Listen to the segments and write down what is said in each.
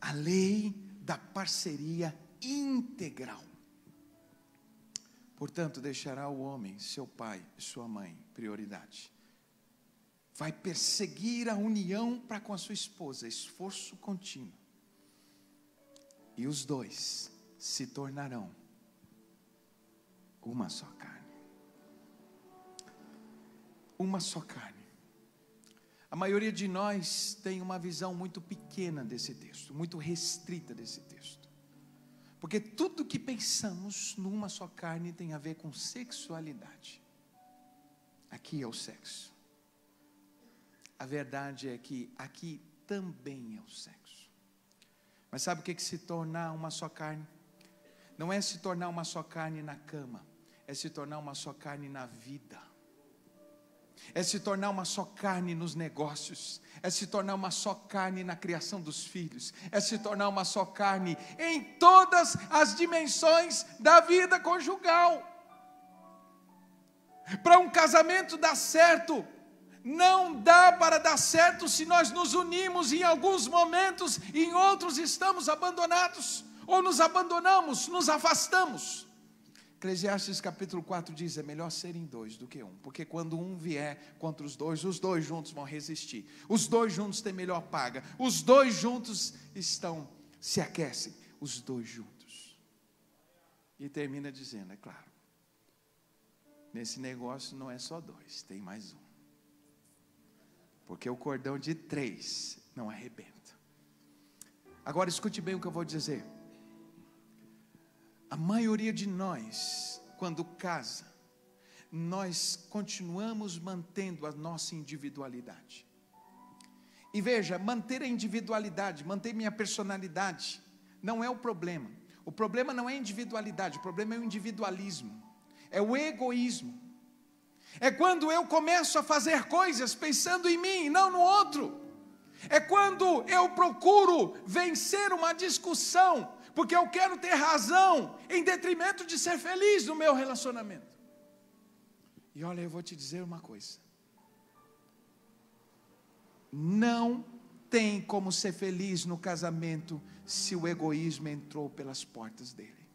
a lei da parceria integral. Portanto, deixará o homem, seu pai e sua mãe, prioridade. Vai perseguir a união para com a sua esposa, esforço contínuo. E os dois se tornarão uma só carne. Uma só carne. A maioria de nós tem uma visão muito pequena desse texto, muito restrita desse texto. Porque tudo que pensamos numa só carne tem a ver com sexualidade. Aqui é o sexo. A verdade é que aqui também é o sexo. Mas sabe o que é que se tornar uma só carne? Não é se tornar uma só carne na cama, é se tornar uma só carne na vida é se tornar uma só carne nos negócios, é se tornar uma só carne na criação dos filhos, é se tornar uma só carne em todas as dimensões da vida conjugal. Para um casamento dar certo, não dá para dar certo se nós nos unimos em alguns momentos e em outros estamos abandonados, ou nos abandonamos, nos afastamos. Eclesiastes capítulo 4 diz: é melhor serem dois do que um, porque quando um vier contra os dois, os dois juntos vão resistir, os dois juntos têm melhor paga, os dois juntos estão, se aquecem, os dois juntos. E termina dizendo: é claro, nesse negócio não é só dois, tem mais um, porque o cordão de três não arrebenta. Agora escute bem o que eu vou dizer. A maioria de nós, quando casa, nós continuamos mantendo a nossa individualidade. E veja, manter a individualidade, manter minha personalidade, não é o problema. O problema não é a individualidade, o problema é o individualismo, é o egoísmo. É quando eu começo a fazer coisas pensando em mim não no outro. É quando eu procuro vencer uma discussão porque eu quero ter razão em detrimento de ser feliz no meu relacionamento. E olha, eu vou te dizer uma coisa: não tem como ser feliz no casamento se o egoísmo entrou pelas portas dele.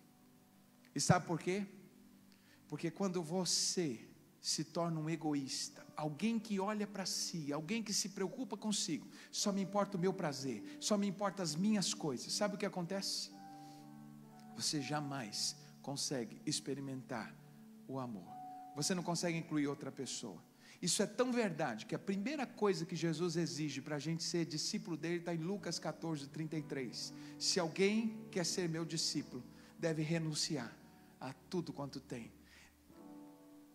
E sabe por quê? Porque quando você se torna um egoísta, alguém que olha para si, alguém que se preocupa consigo, só me importa o meu prazer, só me importa as minhas coisas. Sabe o que acontece? Você jamais consegue experimentar o amor. Você não consegue incluir outra pessoa. Isso é tão verdade que a primeira coisa que Jesus exige para a gente ser discípulo dele está em Lucas 14, 33. Se alguém quer ser meu discípulo, deve renunciar a tudo quanto tem,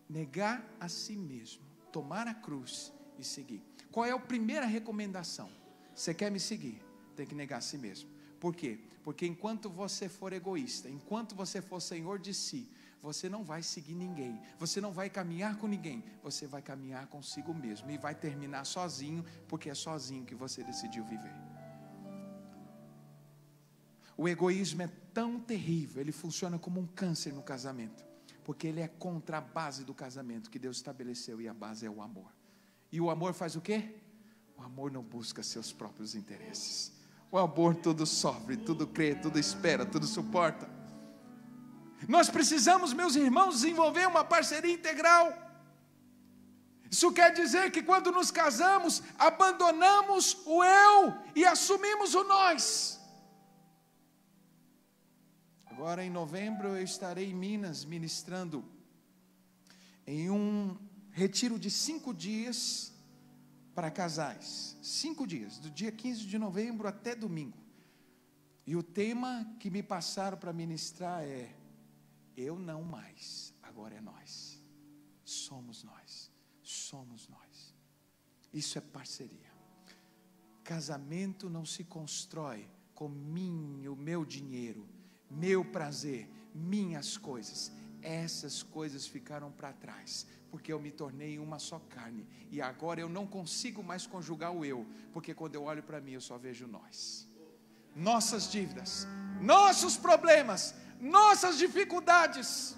negar a si mesmo, tomar a cruz e seguir. Qual é a primeira recomendação? Você quer me seguir? Tem que negar a si mesmo. Por quê? Porque enquanto você for egoísta, enquanto você for senhor de si, você não vai seguir ninguém, você não vai caminhar com ninguém, você vai caminhar consigo mesmo e vai terminar sozinho, porque é sozinho que você decidiu viver. O egoísmo é tão terrível, ele funciona como um câncer no casamento, porque ele é contra a base do casamento que Deus estabeleceu e a base é o amor. E o amor faz o quê? O amor não busca seus próprios interesses. O amor tudo sofre, tudo crê, tudo espera, tudo suporta. Nós precisamos, meus irmãos, desenvolver uma parceria integral. Isso quer dizer que quando nos casamos, abandonamos o eu e assumimos o nós. Agora em novembro eu estarei em Minas ministrando em um retiro de cinco dias para casais. Cinco dias, do dia 15 de novembro até domingo. E o tema que me passaram para ministrar é: Eu não mais, agora é nós. Somos nós. Somos nós. Isso é parceria. Casamento não se constrói com mim, o meu dinheiro, meu prazer, minhas coisas. Essas coisas ficaram para trás porque eu me tornei uma só carne. E agora eu não consigo mais conjugar o eu, porque quando eu olho para mim eu só vejo nós. Nossas dívidas, nossos problemas, nossas dificuldades.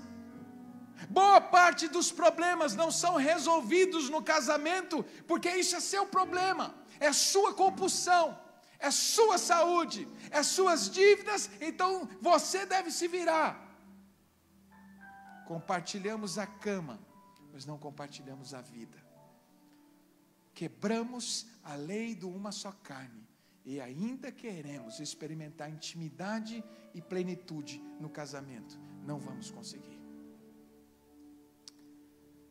Boa parte dos problemas não são resolvidos no casamento, porque isso é seu problema, é sua compulsão, é sua saúde, é suas dívidas, então você deve se virar. Compartilhamos a cama, mas não compartilhamos a vida. Quebramos a lei do uma só carne e ainda queremos experimentar intimidade e plenitude no casamento. Não vamos conseguir.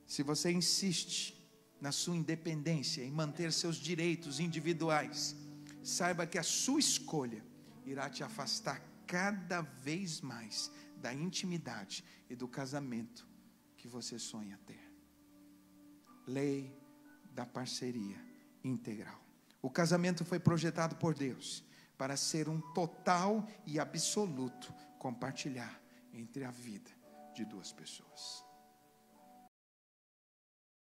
Se você insiste na sua independência, em manter seus direitos individuais, saiba que a sua escolha irá te afastar cada vez mais da intimidade e do casamento que você sonha ter. Lei da parceria integral. O casamento foi projetado por Deus para ser um total e absoluto compartilhar entre a vida de duas pessoas.